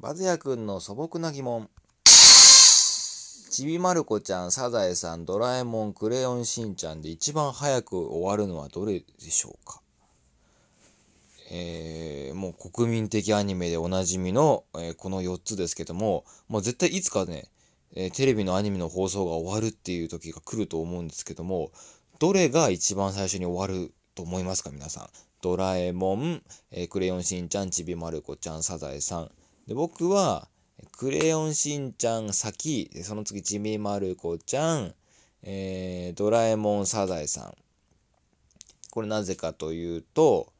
バズヤくんの素朴な疑問。ちびまる子ちゃん、サザエさん、ドラえもん、クレヨンしんちゃんで一番早く終わるのはどれでしょうか？えー、もう国民的アニメでおなじみの、えー、この4つですけども、もう絶対いつかね、えー、テレビのアニメの放送が終わるっていう時が来ると思うんですけども、どれが一番最初に終わると思いますか皆さん？ドラえもん、えクレヨンしんちゃん、ちびまる子ちゃん、サザエさん。で僕は、クレヨンしんちゃん先、その次ちびまる子ちゃん、えー、ドラえもんサザエさん。これなぜかというと、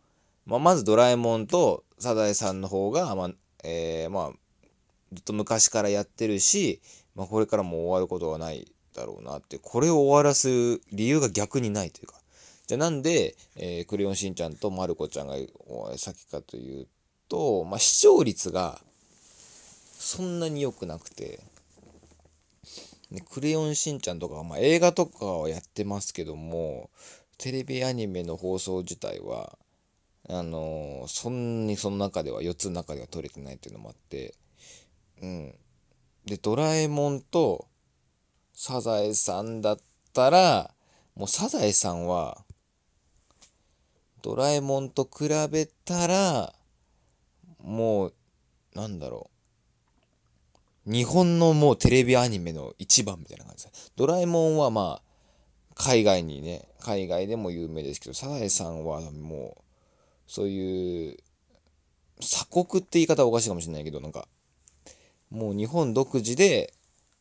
まあ、まずドラえもんとサザエさんの方が、まあ、えー、まあ、ずっと昔からやってるし、まあ、これからも終わることはないだろうなって、これを終わらす理由が逆にないというか。じゃあなんで、えー、クレヨンしんちゃんとまる子ちゃんが先かというと、まあ、視聴率がそんなに良くなくて、ね、クレヨンしんちゃんとか、まあ、映画とかはやってますけども、テレビアニメの放送自体は、あのー、そんなにその中では、4つの中では撮れてないっていうのもあって、うん。で、ドラえもんとサザエさんだったら、もうサザエさんは、ドラえもんと比べたら、もう、なんだろう。日本のもうテレビアニメの一番みたいな感じです。ドラえもんはまあ、海外にね、海外でも有名ですけど、サザエさんはもう、そういう、鎖国って言い方はおかしいかもしれないけど、なんか、もう日本独自で、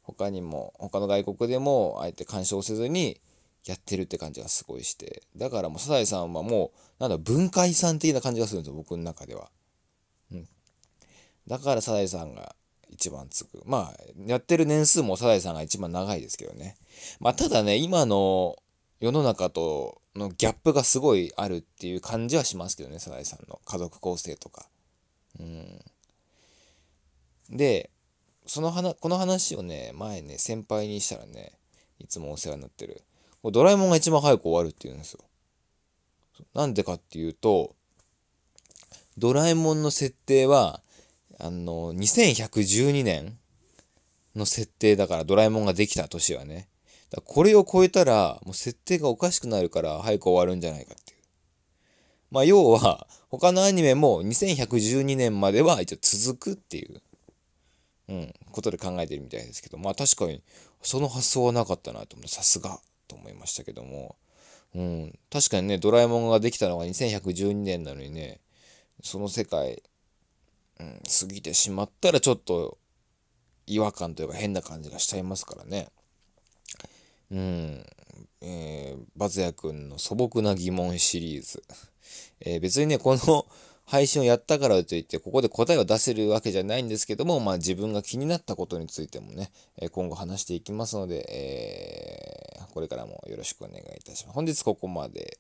他にも、他の外国でも、あえて干渉せずに、やってるって感じがすごいして。だからもう、サザエさんはもう、なんだ、文化遺産的な感じがするんですよ、僕の中では。うん。だからサザエさんが一番つく。まあ、やってる年数もサザエさんが一番長いですけどね。まあ、ただね、今の世の中とのギャップがすごいあるっていう感じはしますけどね、サザエさんの家族構成とか。うん。で、その話、この話をね、前ね、先輩にしたらね、いつもお世話になってる。ドラえもんが一番早く終わるって言うんですよ。なんでかっていうと、ドラえもんの設定は、あの、2112年の設定だから、ドラえもんができた年はね。だこれを超えたら、もう設定がおかしくなるから早く終わるんじゃないかっていう。まあ、要は、他のアニメも2112年までは一応続くっていう、うん、ことで考えてるみたいですけど、まあ確かに、その発想はなかったなと思って、さすがと思いましたけども、うん、確かにね、ドラえもんができたのが2112年なのにね、その世界、過ぎてしまったらちょっと違和感というか変な感じがしちゃいますからね。うん。えー、バズヤ君の素朴な疑問シリーズ。えー、別にね、この配信をやったからといって、ここで答えを出せるわけじゃないんですけども、まあ自分が気になったことについてもね、今後話していきますので、えー、これからもよろしくお願いいたします。本日ここまで。